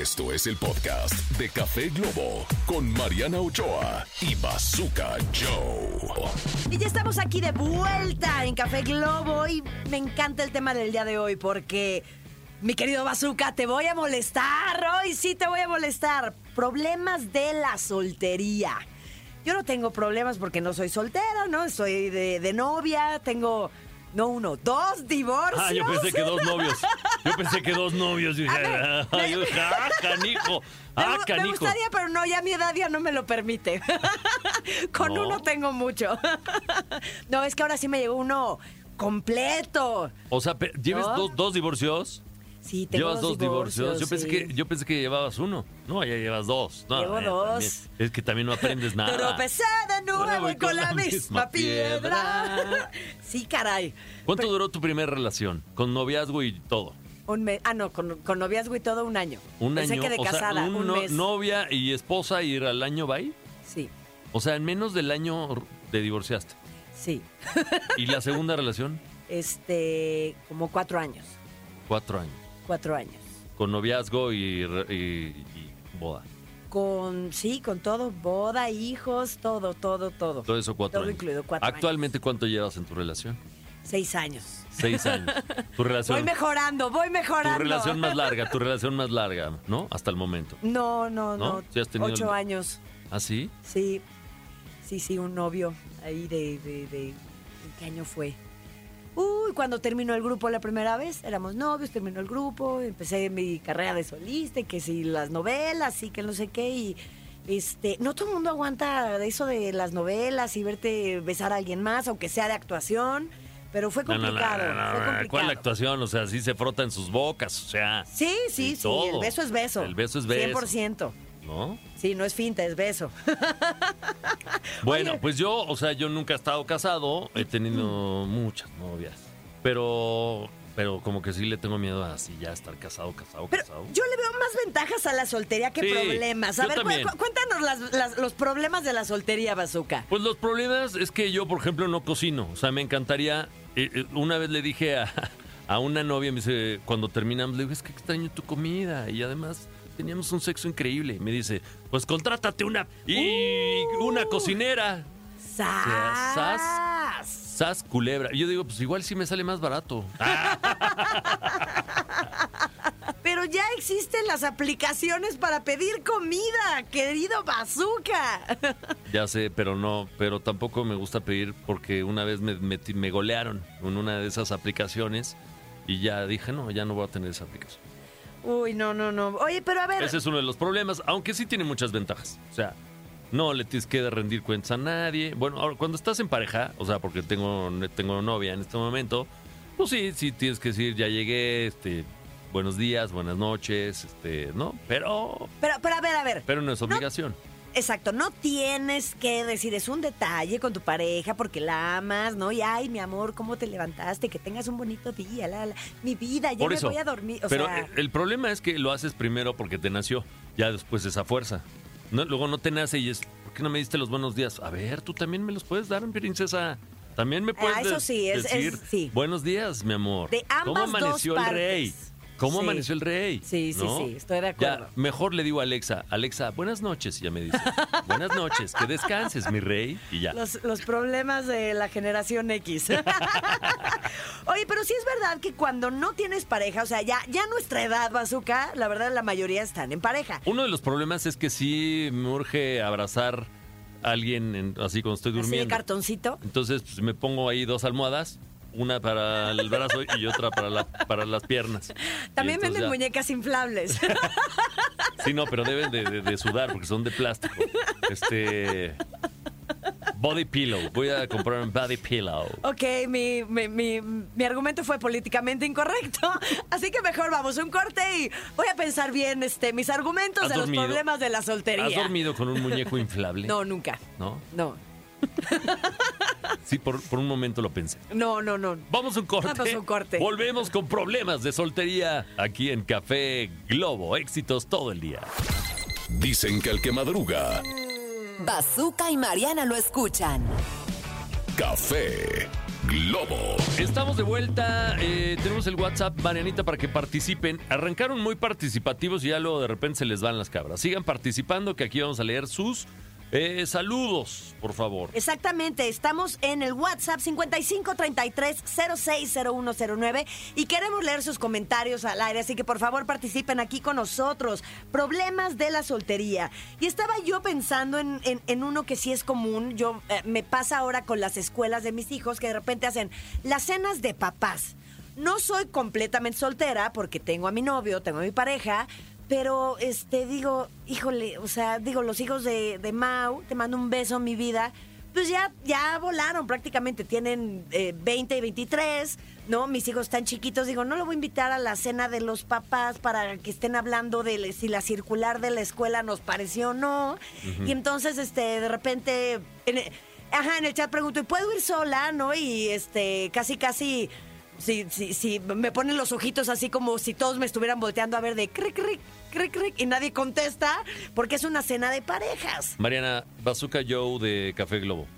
Esto es el podcast de Café Globo con Mariana Ochoa y Bazooka Joe. Y ya estamos aquí de vuelta en Café Globo y me encanta el tema del día de hoy porque, mi querido Bazooka, te voy a molestar. Hoy sí te voy a molestar. Problemas de la soltería. Yo no tengo problemas porque no soy soltera, ¿no? Soy de, de novia, tengo... No uno, dos divorcios. Ah, yo pensé que dos novios. Yo pensé que dos novios. Dije, A ver, ah, yo dije, ah, canijo. Me, Ah, gu- me canijo. gustaría, pero no, ya mi edad ya no me lo permite. Con No. uno tengo mucho. no, es que ahora sí me llegó uno completo. O sea, pe- ¿llevas ¿No? dos, dos divorcios? Sí, tengo ¿Llevas dos divorcios? Yo, pensé que, yo pensé que llevabas uno. No, ya llevas dos. No, Llevo eh, dos. también. es que también no aprendes nada. Tropecé de nuevo y con la misma piedra. sí, caray. ¿Cuánto Pero- duró tu primera relación? Con noviazgo y todo. Un mes. Ah, no, con, con noviazgo y todo un año. Un Pensé año. que de o sea, casada, un un no- mes. novia y esposa y al año va ahí. Sí, O sea, en menos del año te divorciaste. sí. ¿Y la segunda relación? Este, como cuatro años. Cuatro años. Cuatro años. Con noviazgo y- y boda. Con, sí, con todo, boda, hijos, todo, todo, todo. Todo eso cuatro Todo años. incluido, cuatro Actualmente, ¿cuánto llevas en tu relación? Seis años. Seis años. Tu relación, Voy mejorando, voy tu mejorando. relación más larga, tu relación más larga, ¿no? Hasta el momento. No, no, ¿No? no. ¿Sí has tenido Ocho el- años. ¿Ah, sí? Sí, sí, sí, un novio ahí de, de, de- ¿en ¿qué año fue? Uy, cuando terminó el grupo la primera vez, éramos novios, terminó el grupo, empecé mi carrera de solista, y que si las novelas y que no sé qué, y este, no todo el mundo aguanta eso de las novelas y verte besar a alguien más, aunque sea de actuación, pero fue No, no, no, complicado, no, no, fue no. complicado. ¿Cuál actuación? O sea, sí se frota en sus bocas, o sea, Sí, sí, sí, todo. el beso es beso. El beso es beso. 100%. ¿no? Sí, no es finta, es beso. Bueno, Oye. pues yo, o sea, yo nunca he estado casado, he tenido muchas novias, pero, pero como que sí le tengo miedo a así ya estar casado, casado, Pero casado. yo le veo más ventajas a la soltería que Sí, problemas. A ver, cu- cuéntanos las- las- los problemas de la soltería, Bazooka. Pues los problemas es que yo, por ejemplo, no cocino. O sea, me encantaría. Una vez le dije a, a una novia, me dice, cuando terminamos, le digo, es que extraño tu comida. Y además teníamos un sexo increíble. Y me dice, pues contrátate una. Y Uh. una cocinera. ¡Sas! Sas culebra. Y yo digo, pues igual sí me sale más barato. Pero ya existen las aplicaciones para pedir comida, querido Bazooka. ya sé, pero no. Pero tampoco me gusta pedir porque una vez me, metí- me golearon en una de esas aplicaciones. Y ya dije, no, ya no voy a tener esa aplicación. Uy, no, no, no. Oye, pero a ver, Ese es uno de los problemas, aunque sí tiene muchas ventajas. O sea, no le tienes que rendir cuentas a nadie. Bueno, ahora, cuando estás en pareja, o sea, porque tengo, tengo novia en este momento, pues sí, sí tienes que decir, ya llegué, este, buenos días, buenas noches, este, ¿no? Pero, pero, pero a ver, a ver. pero no es obligación. Exacto, no tienes que decir, es un detalle con tu pareja porque la amas, ¿no? Y ay, mi amor, ¿cómo te levantaste? Que tengas un bonito día, la, la. mi vida, ya Por me eso. voy a dormir. O pero sea, el problema es que lo haces primero porque te nació, ya después esa fuerza. No, luego no te nace y es, ¿por qué no me diste los buenos días? A ver, tú también me los puedes dar, princesa. También me puedes Ah, eso de- sí, es- es- decir, sí. buenos días, mi amor. De ¿Cómo ambas dos amaneció el partes. rey? ¿Cómo Sí. amaneció el rey? Sí, sí, ¿No? sí, estoy de acuerdo. Ya, mejor le digo a Alexa, Alexa, buenas noches, y ya me dice, buenas noches, que descanses, mi rey, y ya. Los, los problemas de la generación X. Oye, pero sí es verdad que cuando no tienes pareja, o sea, ya, ya nuestra edad, Bazooka, la verdad la mayoría están en pareja. Uno de los problemas es que sí me urge abrazar a alguien en- así cuando estoy Así de durmiendo. cartoncito. Entonces pues, me pongo ahí dos almohadas, una para el brazo y otra para, la- para las piernas. También venden ya- muñecas inflables. Sí, no, pero deben de, de- de sudar porque son de plástico. Este. Body pillow. Voy a comprar un body pillow. ok, mi, mi, mi, mi argumento fue políticamente incorrecto, así que mejor vamos a un corte y voy a pensar bien este, mis argumentos ¿Has de dormido? los problemas de la soltería. ¿Has dormido con un muñeco inflable? No, nunca. ¿No? No, Sí, por, por un momento lo pensé. no, no, no. Vamos a un corte. Vamos a un corte. Volvemos con problemas de soltería aquí en Café Globo. Éxitos todo el día. Dicen que el que madruga, Bazooka y Mariana lo escuchan. café Globo. Estamos de vuelta. eh, tenemos el WhatsApp, Marianita, para que participen. Arrancaron muy participativos y ya luego de repente se les van las cabras. Sigan participando, que aquí vamos a leer sus eh, saludos, por favor. Exactamente, estamos en el WhatsApp 5533-060109 y queremos leer sus comentarios al aire, así que por favor participen aquí con nosotros. Problemas de la soltería. Y estaba yo pensando en, uno que sí es común, yo eh, me pasa ahora con las escuelas de mis hijos que de repente hacen las cenas de papás. No soy completamente soltera porque tengo a mi novio, tengo a mi pareja, pero este digo, híjole, o sea, digo, los hijos de, de Mau, te mando un beso, mi vida. Pues ya, ya volaron prácticamente, tienen eh, 20 y 23, ¿no? Mis hijos están chiquitos, digo, no lo voy a invitar a la cena de los papás para que estén hablando de si la circular de la escuela nos pareció o no. Y entonces, este, de repente, en el- ajá, en el chat pregunto, ¿y puedo ir sola, no? Y este, casi, casi Sí, sí, sí, me ponen los ojitos así como si todos me estuvieran volteando a ver de cric, cric, cric, cric, y nadie contesta porque es una cena de parejas. Mariana, Bazooka Joe de Café Globo.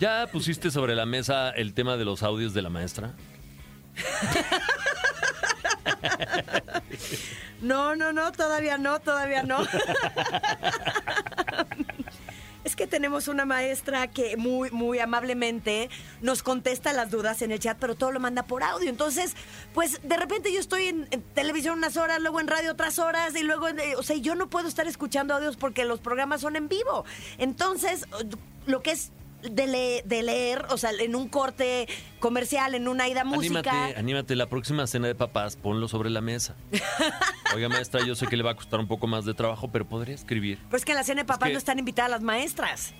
¿Ya pusiste sobre la mesa el tema de los audios de la maestra? No, no, no, todavía no, todavía no. Tenemos una maestra que muy, muy amablemente nos contesta las dudas en el chat, pero todo lo manda por audio. Entonces, pues de repente yo estoy en, en televisión unas horas, luego en radio otras horas, y luego, en- eh, o sea, yo no puedo estar escuchando audios porque los programas son en vivo. Entonces, lo que es de, le- de leer, o sea, en un corte comercial, en una ida música. Anímate, anímate. La próxima cena de papás, ponlo sobre la mesa. Oiga, maestra, yo sé que le va a costar un poco más de trabajo, pero podría escribir. Pues que en la cena de papás que- no están invitadas las maestras.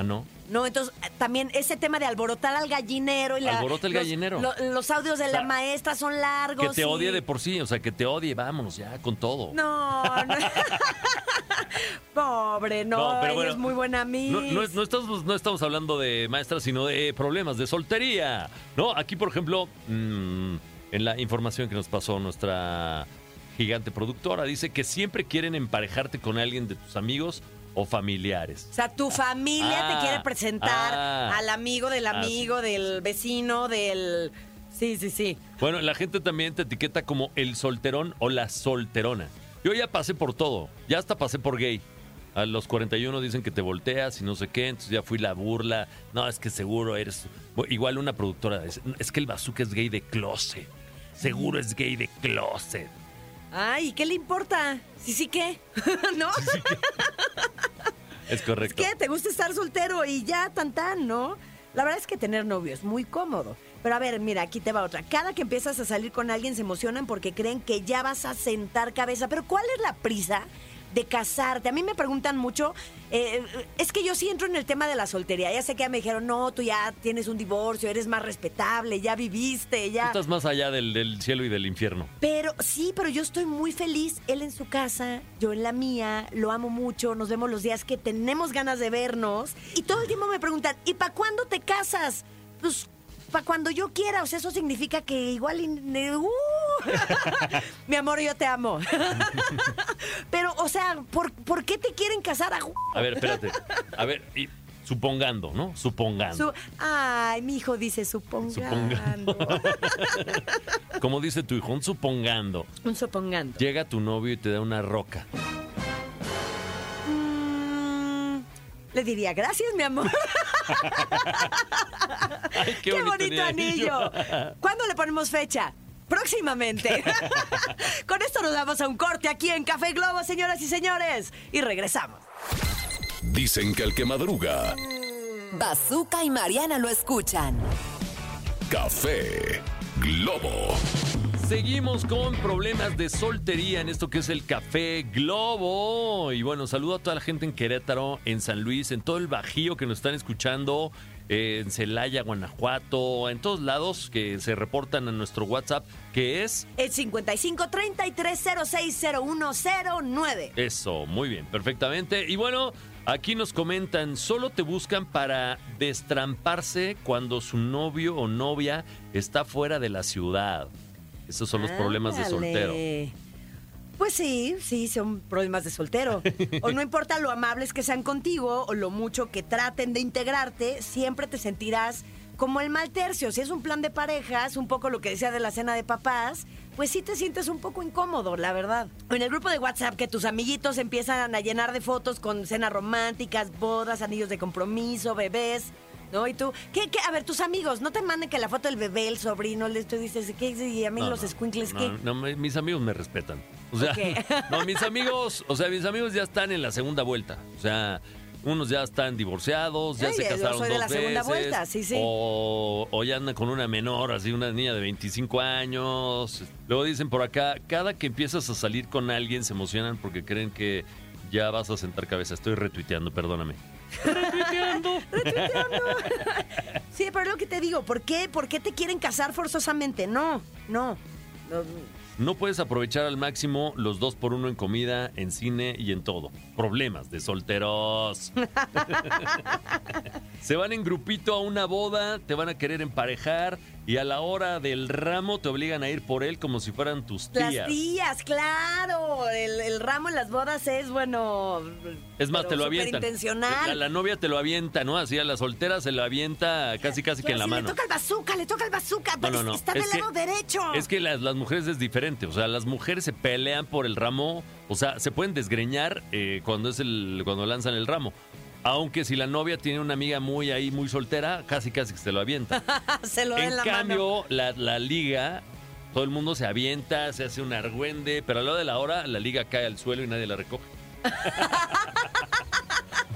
Ah, no. No, entonces eh, también ese tema de alborotar al gallinero y la- Alborota el los- gallinero. lo- Los, audios de la maestra son largos. Que te y- odie de por sí, o sea, que te odie, vámonos ya, con todo. No, no. Pobre, no, pero ella bueno, es muy buena amiga. No, no es- no estamos, no estamos hablando de maestras, sino de problemas de soltería. No, aquí, por ejemplo, mm, en la información que nos pasó nuestra gigante productora, dice que siempre quieren emparejarte con alguien de tus amigos o familiares. O sea, tu familia Ah, te quiere presentar ah. al amigo del Ah, amigo, del vecino, del... Sí, sí, sí. Bueno, la gente también te etiqueta como el solterón o la solterona. Yo ya pasé por todo, ya hasta pasé por gay. A los 41 dicen que te volteas y no sé qué, entonces ya fui la burla. No, es que seguro eres. Bueno, Igual una productora dice: Es que el bazooka es gay de closet. Seguro es gay de closet. Ay, ¿qué le importa? Sí, sí, ¿qué? ¿No? Es correcto. ¿Qué? ¿Te gusta estar soltero y ya tan tan, no? La verdad es que tener novio es muy cómodo. Pero a ver, mira, aquí te va otra. Cada que empiezas a salir con alguien se emocionan porque creen que ya vas a sentar cabeza. Pero ¿cuál es la prisa de casarte? A mí me preguntan mucho, eh, es que yo sí entro en el tema de la soltería. Ya sé que ya me dijeron, no, tú ya tienes un divorcio, eres más respetable, ya viviste, Tú ya... estás más allá del, del cielo y del infierno. Pero sí, pero yo estoy muy feliz. Él en su casa, yo en la mía, lo amo mucho, nos vemos los días que tenemos ganas de vernos. Y todo el tiempo me preguntan, ¿y para cuándo te casas? Pues para cuando yo quiera, o sea, eso significa que igual... ¡Uh! Mi amor, yo te amo. pero, o sea, ¿por, por qué te quieren casar a... A ver, espérate. A ver, y supongando, ¿no? Supongando. Su- Ay, mi hijo dice supongando. Como dice tu hijo, un supongando. Un supongando. Llega tu novio y te da una roca. Mm, le diría, gracias, mi amor. Ay, ¡Qué, bonito, anillo! ¿Cuándo le ponemos fecha? Próximamente. Con esto nos damos a un corte aquí en Café Globo, señoras y señores. Y regresamos. Dicen que el que madruga, Bazooka y Mariana lo escuchan. Café Globo. Seguimos con problemas de soltería en esto que es el Café Globo. Y bueno, saludo a toda la gente en Querétaro, en San Luis, en todo el Bajío que nos están escuchando, en Celaya, Guanajuato, en todos lados que se reportan a nuestro WhatsApp, que es El 55 33 06 0109. eso, muy bien, perfectamente. Y bueno, aquí nos comentan, solo te buscan para destramparse cuando su novio o novia está fuera de la ciudad. Esos son los problemas de soltero. Pues sí, sí, son problemas de soltero. O no importa lo amables que sean contigo o lo mucho que traten de integrarte, siempre te sentirás como el mal tercio. Si es un plan de parejas, un poco lo que decía de la cena de papás, pues sí te sientes un poco incómodo, la verdad. En el grupo de WhatsApp que tus amiguitos empiezan a llenar de fotos con cenas románticas, bodas, anillos de compromiso, bebés. ¿No? Y tú, ¿qué, qué? A ver, tus amigos, no te manden que la foto del bebé, el sobrino, tú dices, ¿qué? Y a mí No, los no, no, ¿qué? no, me- mis amigos me respetan. O sea, no, mis amigos, o sea, mis amigos ya están en la segunda vuelta. O sea, unos ya están divorciados, ya Ay, se casaron soy de dos la segunda veces, vuelta, sí, sí. O, o ya andan con una menor, así una niña de 25 años. Luego dicen por acá, cada que empiezas a salir con alguien se emocionan porque creen que ya vas a sentar cabeza. Estoy retuiteando, perdóname. Sí, pero es lo que te digo, ¿por qué? ¿Por qué te quieren casar forzosamente? No, no. no. No puedes aprovechar al máximo los dos por uno en comida, en cine y en todo. Problemas de solteros. Se van en grupito a una boda, te van a querer emparejar y a la hora del ramo te obligan a ir por él como si fueran tus Las tías. tías, claro. El, el ramo en las bodas es, bueno... Es más, te lo avientan. superintencional. La, la novia te lo avienta, ¿no? Así a la soltera se lo avienta casi casi que en la mano. Le toca el bazooka, le toca el bazooka. No, no, no. Está Es del que- lado derecho. Es que las, las mujeres es diferente. O sea, las mujeres se pelean por el ramo. O sea, se pueden desgreñar eh, cuando es el cuando lanzan el ramo. Aunque si la novia tiene una amiga muy ahí, muy soltera, casi casi que se lo avienta. Se lo en en la mano. cambio, la, la liga, todo el mundo se avienta, se hace un argüende, pero a lo de la hora, la liga cae al suelo y nadie la recoge.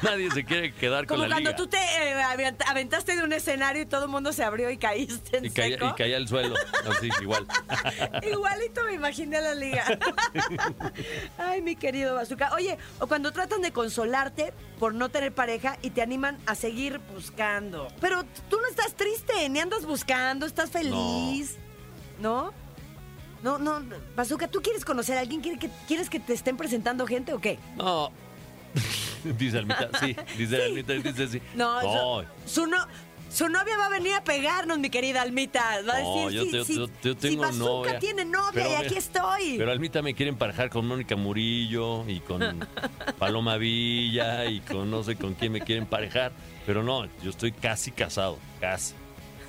nadie se quiere quedar Como con la cuando liga. tú te eh, avent- aventaste de un escenario y todo el mundo se abrió y caíste en Y caía, seco. y caía al suelo, así, igual. Igualito me imaginé a la liga. Ay, mi querido Bazooka. Oye, o cuando tratan de consolarte por no tener pareja y te animan a seguir buscando. Pero tú no estás triste, ni andas buscando, estás feliz. ¿No? No, no, Bazooka, ¿tú quieres conocer a alguien? ¿Quieres que, ¿Quieres que te estén presentando gente o qué? No. dice Almita, sí, dice Almita, dice sí. No, No, Su, su no- su novia va a venir a pegarnos, mi querida Almita. Va a No, decir, yo sí, te- sí, yo- yo tengo novia. tiene novia Pero y aquí estoy. Pero Almita me quiere emparejar con Mónica Murillo y con Paloma Villa y con no sé con quién me quiere emparejar. Pero no, yo estoy casi casado, casi.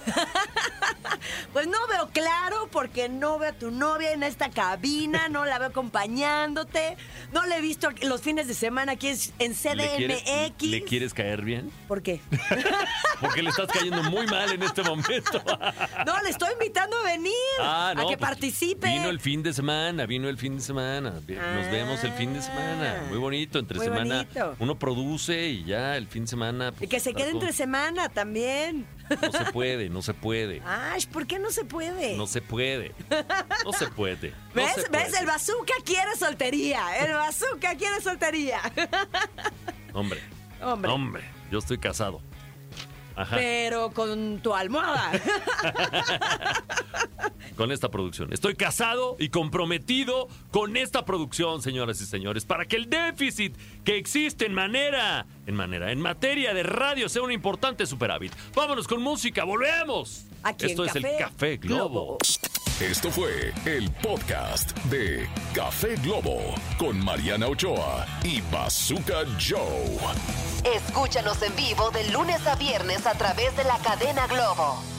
Pues no veo claro porque no veo a tu novia en esta cabina, no la veo acompañándote, no la he visto los fines de semana aquí en en ¿Le quieres, CDMX. ¿Le quieres caer bien? ¿Por qué? Porque le estás cayendo muy mal en este momento. No, le estoy invitando a venir, Ah, no, a que pues, participe. Vino el fin de semana, vino el fin de semana. Nos vemos el fin de semana. Muy bonito, entre Ah, Muy semana. bonito. Uno produce y ya el fin de semana. pues, Y que se quede entre semana también. No se puede, no se puede. Ay, ¿por qué no se puede? No se puede. No se puede. no ¿Ves? se ¿Ves? El bazooka quiere soltería. El bazooka quiere soltería. Hombre, Hombre. hombre, yo estoy casado. Ajá, Pero con tu almohada. con esta producción. Estoy casado y comprometido con esta producción, señoras y señores, para que el déficit que existe en manera, en manera, en materia de radio sea un importante superávit. Vámonos con música, volvemos. Aquí en Esto es el Café Café Globo. Globo. Esto fue el podcast de Café Globo con Mariana Ochoa y Bazooka Joe. Escúchanos en vivo de lunes a viernes a través de la cadena Globo.